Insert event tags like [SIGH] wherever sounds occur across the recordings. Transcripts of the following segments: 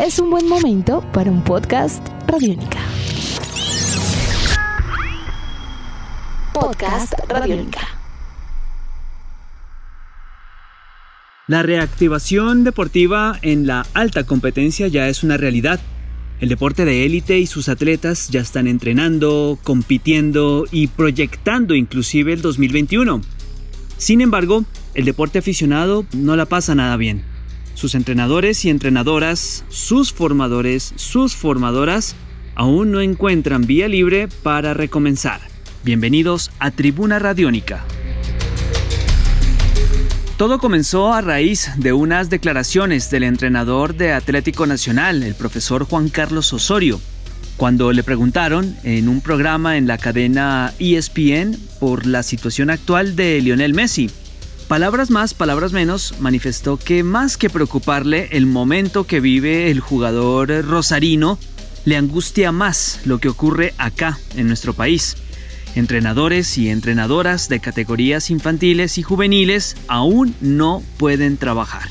es un buen momento para un podcast Radiónica. Podcast Radiónica. La reactivación deportiva en la alta competencia ya es una realidad. El deporte de élite y sus atletas ya están entrenando, compitiendo y proyectando inclusive el 2021. Sin embargo, el deporte aficionado no la pasa nada bien. Sus entrenadores y entrenadoras, sus formadores, sus formadoras, aún no encuentran vía libre para recomenzar. Bienvenidos a Tribuna Radiónica. Todo comenzó a raíz de unas declaraciones del entrenador de Atlético Nacional, el profesor Juan Carlos Osorio, cuando le preguntaron en un programa en la cadena ESPN por la situación actual de Lionel Messi. Palabras más, palabras menos, manifestó que más que preocuparle el momento que vive el jugador rosarino, le angustia más lo que ocurre acá, en nuestro país. Entrenadores y entrenadoras de categorías infantiles y juveniles aún no pueden trabajar.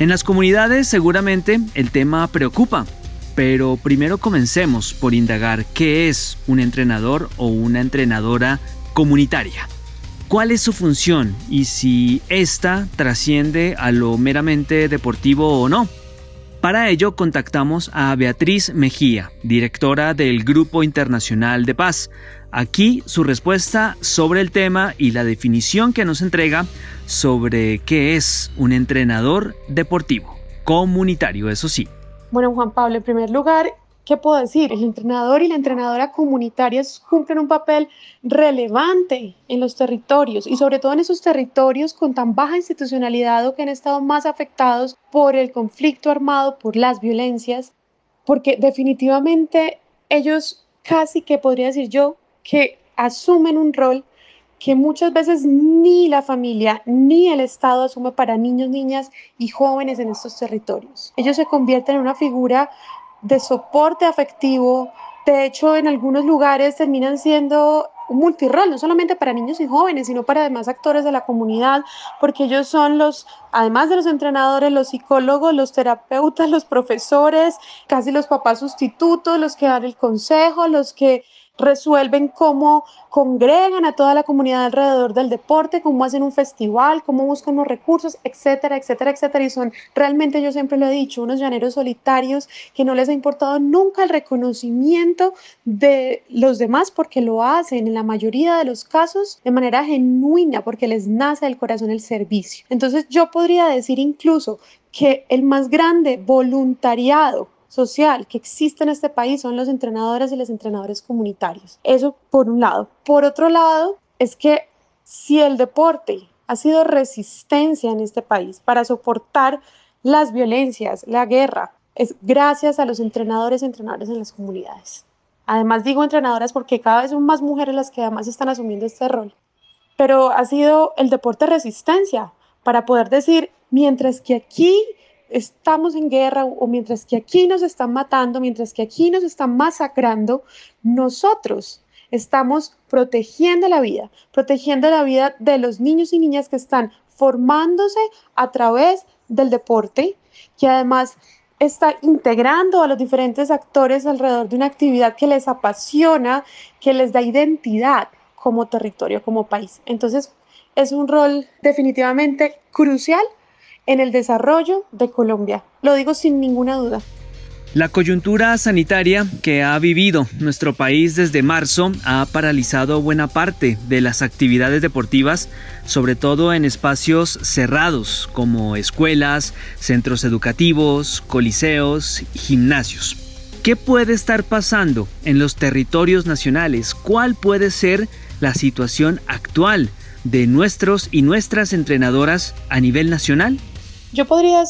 En las comunidades seguramente el tema preocupa, pero primero comencemos por indagar qué es un entrenador o una entrenadora comunitaria. ¿Cuál es su función y si ésta trasciende a lo meramente deportivo o no? Para ello contactamos a Beatriz Mejía, directora del Grupo Internacional de Paz. Aquí su respuesta sobre el tema y la definición que nos entrega sobre qué es un entrenador deportivo, comunitario, eso sí. Bueno, Juan Pablo, en primer lugar, ¿qué puedo decir? El entrenador y la entrenadora comunitarias cumplen un papel relevante en los territorios y sobre todo en esos territorios con tan baja institucionalidad o que han estado más afectados por el conflicto armado, por las violencias, porque definitivamente ellos casi que podría decir yo que asumen un rol que muchas veces ni la familia ni el Estado asume para niños, niñas y jóvenes en estos territorios. Ellos se convierten en una figura de soporte afectivo. De hecho, en algunos lugares terminan siendo un multirol, no solamente para niños y jóvenes, sino para demás actores de la comunidad, porque ellos son los, además de los entrenadores, los psicólogos, los terapeutas, [LAUGHS] los profesores, casi los papás sustitutos, los que dan el consejo, los que resuelven cómo congregan a toda la comunidad alrededor del deporte, cómo hacen un festival, cómo buscan los recursos, etcétera, etcétera, etcétera. Y son realmente, yo siempre lo he dicho, unos llaneros solitarios que no les ha importado nunca el reconocimiento de los demás porque lo hacen en la mayoría de los casos de manera genuina porque les nace del corazón el servicio. Entonces yo podría decir incluso que el más grande voluntariado social que existe en este país son los entrenadores y los entrenadores comunitarios. Eso por un lado. Por otro lado, es que si el deporte ha sido resistencia en este país para soportar las violencias, la guerra, es gracias a los entrenadores y entrenadores en las comunidades. Además digo entrenadoras porque cada vez son más mujeres las que además están asumiendo este rol. Pero ha sido el deporte resistencia para poder decir, mientras que aquí estamos en guerra o mientras que aquí nos están matando, mientras que aquí nos están masacrando, nosotros estamos protegiendo la vida, protegiendo la vida de los niños y niñas que están formándose a través del deporte, que además está integrando a los diferentes actores alrededor de una actividad que les apasiona, que les da identidad como territorio, como país. Entonces, es un rol definitivamente crucial en el desarrollo de Colombia. Lo digo sin ninguna duda. La coyuntura sanitaria que ha vivido nuestro país desde marzo ha paralizado buena parte de las actividades deportivas, sobre todo en espacios cerrados como escuelas, centros educativos, coliseos, gimnasios. ¿Qué puede estar pasando en los territorios nacionales? ¿Cuál puede ser la situación actual de nuestros y nuestras entrenadoras a nivel nacional? Yo podría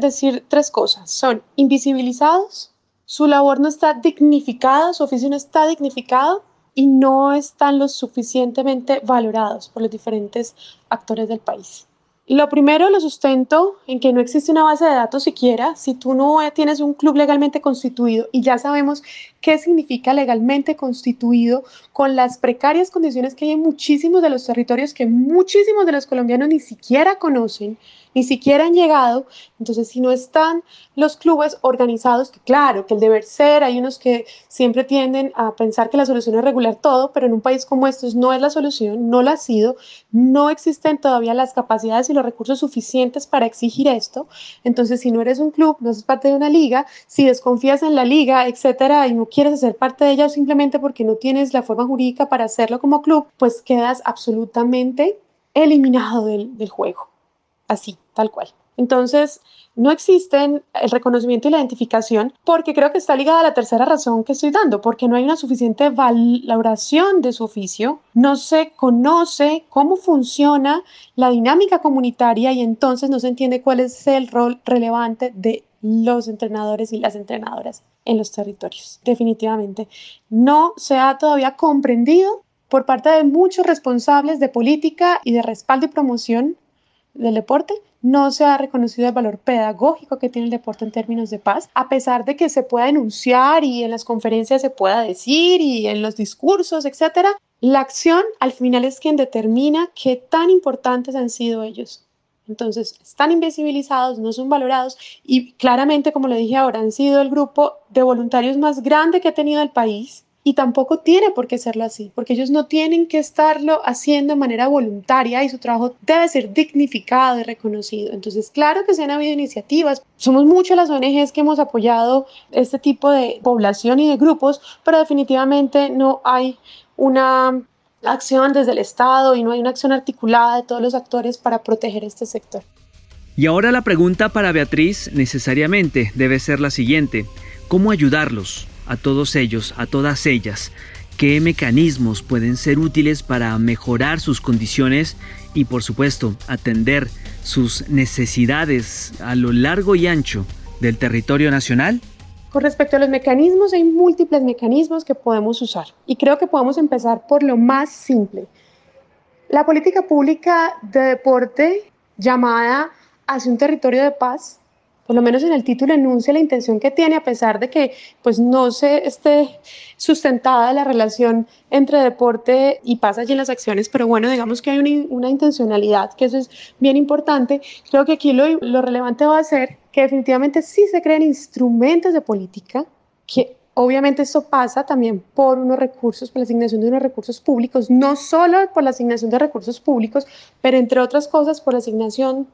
decir tres cosas. Son invisibilizados, su labor no está dignificada, su oficio no está dignificado y no están lo suficientemente valorados por los diferentes actores del país. Lo primero lo sustento en que no existe una base de datos siquiera. Si tú no tienes un club legalmente constituido y ya sabemos qué significa legalmente constituido con las precarias condiciones que hay en muchísimos de los territorios que muchísimos de los colombianos ni siquiera conocen, ni siquiera han llegado. Entonces, si no están los clubes organizados, que claro, que el deber ser, hay unos que siempre tienden a pensar que la solución es regular todo, pero en un país como estos no es la solución, no lo ha sido, no existen todavía las capacidades y los recursos suficientes para exigir esto. Entonces, si no eres un club, no eres parte de una liga, si desconfías en la liga, etcétera, y no quieres hacer parte de ella simplemente porque no tienes la forma jurídica para hacerlo como club, pues quedas absolutamente eliminado del juego. Así, tal cual. Entonces, no existen el reconocimiento y la identificación porque creo que está ligada a la tercera razón que estoy dando, porque no hay una suficiente valoración de su oficio, no se conoce cómo funciona la dinámica comunitaria y entonces no se entiende cuál es el rol relevante de los entrenadores y las entrenadoras en los territorios. Definitivamente no se ha todavía comprendido por parte de muchos responsables de política y de respaldo y promoción del deporte, no se ha reconocido el valor pedagógico que tiene el deporte en términos de paz, a pesar de que se pueda enunciar y en las conferencias se pueda decir y en los discursos, etcétera. La acción al final es quien determina qué tan importantes han sido ellos. Entonces, están invisibilizados, no son valorados y claramente, como le dije ahora, han sido el grupo de voluntarios más grande que ha tenido el país y tampoco tiene por qué serlo así, porque ellos no tienen que estarlo haciendo de manera voluntaria y su trabajo debe ser dignificado y reconocido. Entonces, claro que se han habido iniciativas, somos muchas las ONGs que hemos apoyado este tipo de población y de grupos, pero definitivamente no hay una acción desde el Estado y no hay una acción articulada de todos los actores para proteger este sector. Y ahora la pregunta para Beatriz necesariamente debe ser la siguiente. ¿Cómo ayudarlos? A todos ellos, a todas ellas, qué mecanismos pueden ser útiles para mejorar sus condiciones y por supuesto atender sus necesidades a lo largo y ancho del territorio nacional? Con respecto a los mecanismos, hay múltiples mecanismos que podemos usar y creo que podemos empezar por lo más simple. La política pública de deporte llamada hacia un territorio de paz por lo menos en el título enuncia la intención que tiene, a pesar de que pues no se esté sustentada la relación entre deporte y paz allí en las acciones, pero bueno, digamos que hay una, una intencionalidad, que eso es bien importante. Creo que aquí lo, lo relevante va a ser que definitivamente sí se creen instrumentos de política que Obviamente esto pasa también por unos recursos, por la asignación de unos recursos públicos, no solo por la asignación de recursos públicos, pero entre otras cosas por la asignación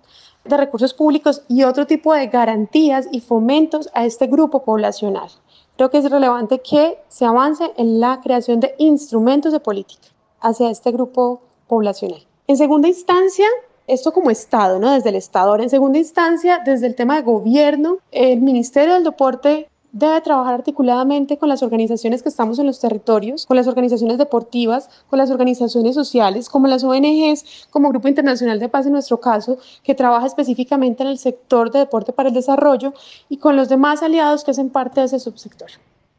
de recursos públicos y otro tipo de garantías y fomentos a este grupo poblacional. Creo que es relevante que se avance en la creación de instrumentos de política hacia este grupo poblacional. En segunda instancia, esto como Estado, ¿no? Desde el Estado. Ahora, en segunda instancia, desde el tema de gobierno, el Ministerio del Deporte debe trabajar articuladamente con las organizaciones que estamos en los territorios, con las organizaciones deportivas, con las organizaciones sociales, como las ONGs, como Grupo Internacional de Paz en nuestro caso, que trabaja específicamente en el sector de deporte para el desarrollo, y con los demás aliados que hacen parte de ese subsector.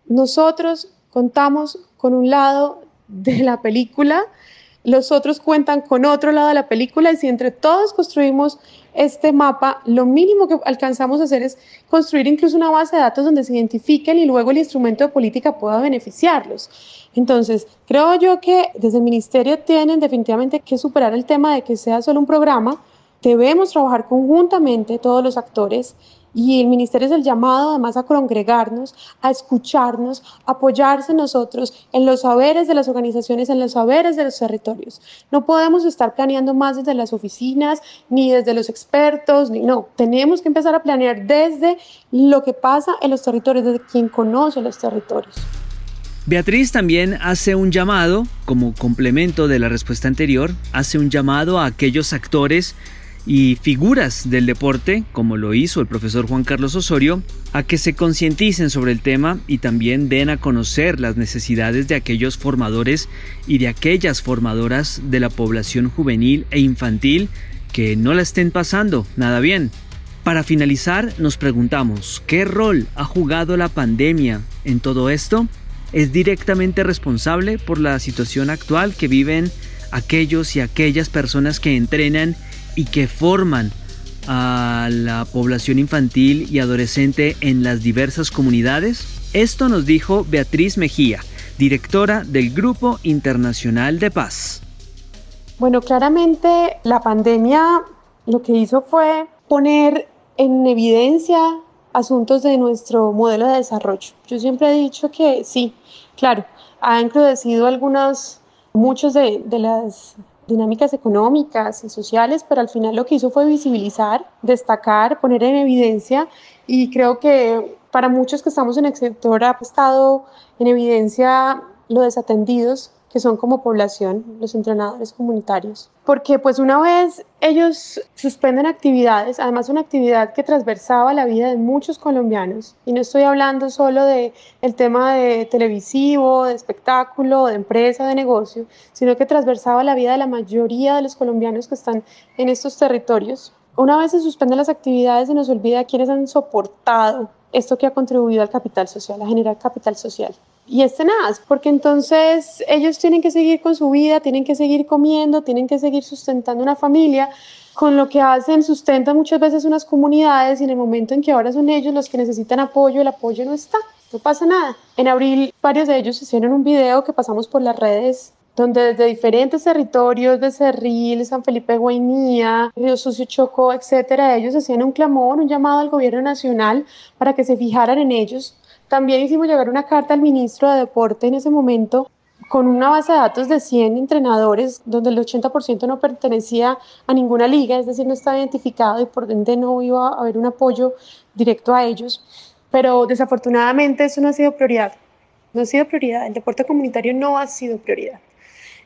Nosotros contamos con un lado de la película, los otros cuentan con otro lado de la película y si entre todos construimos este mapa, lo mínimo que alcanzamos a hacer es construir incluso una base de datos donde se identifiquen y luego el instrumento de política pueda beneficiarlos. Entonces, creo yo que desde el ministerio tienen definitivamente que superar el tema de que sea solo un programa. Debemos trabajar conjuntamente todos los actores y el ministerio es el llamado además a congregarnos, a escucharnos, a apoyarse nosotros en los saberes de las organizaciones, en los saberes de los territorios. No podemos estar planeando más desde las oficinas, ni desde los expertos, ni no. Tenemos que empezar a planear desde lo que pasa en los territorios, desde quien conoce los territorios. Beatriz también hace un llamado, como complemento de la respuesta anterior, hace un llamado a aquellos actores y figuras del deporte, como lo hizo el profesor Juan Carlos Osorio, a que se concienticen sobre el tema y también den a conocer las necesidades de aquellos formadores y de aquellas formadoras de la población juvenil e infantil que no la estén pasando nada bien. Para finalizar, nos preguntamos, ¿qué rol ha jugado la pandemia en todo esto? ¿Es directamente responsable por la situación actual que viven aquellos y aquellas personas que entrenan y que forman a la población infantil y adolescente en las diversas comunidades? Esto nos dijo Beatriz Mejía, directora del Grupo Internacional de Paz. Bueno, claramente la pandemia lo que hizo fue poner en evidencia asuntos de nuestro modelo de desarrollo. Yo siempre he dicho que sí, claro, ha encrudecido algunas, muchos de las dinámicas económicas y sociales, pero al final lo que hizo fue visibilizar, destacar, poner en evidencia y creo que para muchos que estamos en el sector ha estado en evidencia lo desatendidos que son como población los entrenadores comunitarios. Porque pues una vez ellos suspenden actividades, además una actividad que transversaba la vida de muchos colombianos, y no estoy hablando solo de el tema de televisivo, de espectáculo, de empresa, de negocio, sino que transversaba la vida de la mayoría de los colombianos que están en estos territorios. Una vez se suspenden las actividades, se nos olvida quiénes han soportado esto que ha contribuido al capital social, a generar capital social y es tenaz, porque entonces ellos tienen que seguir con su vida, tienen que seguir comiendo, tienen que seguir sustentando una familia, con lo que hacen sustentan muchas veces unas comunidades y en el momento en que ahora son ellos los que necesitan apoyo, el apoyo no está, no pasa nada. En abril varios de ellos hicieron un video que pasamos por las redes donde desde diferentes territorios, de Cerril, San Felipe Guainía, Río Sucio Chocó, etcétera, ellos hacían un clamor, un llamado al gobierno nacional para que se fijaran en ellos, también hicimos llegar una carta al ministro de Deporte en ese momento con una base de datos de 100 entrenadores, donde el 80% no pertenecía a ninguna liga, es decir, no estaba identificado y por ende no iba a haber un apoyo directo a ellos. Pero desafortunadamente eso no ha sido prioridad. No ha sido prioridad. El deporte comunitario no ha sido prioridad.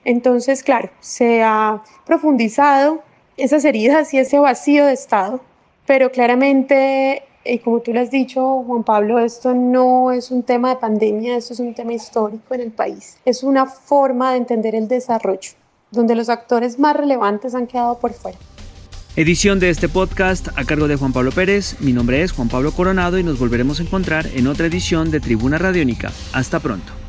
Entonces, claro, se ha profundizado esas heridas y ese vacío de Estado, pero claramente y como tú lo has dicho, Juan Pablo, esto no es un tema de pandemia, esto es un tema histórico en el país. Es una forma de entender el desarrollo, donde los actores más relevantes han quedado por fuera. Edición de este podcast a cargo de Juan Pablo Pérez. Mi nombre es Juan Pablo Coronado y nos volveremos a encontrar en otra edición de Tribuna Radiónica. Hasta pronto.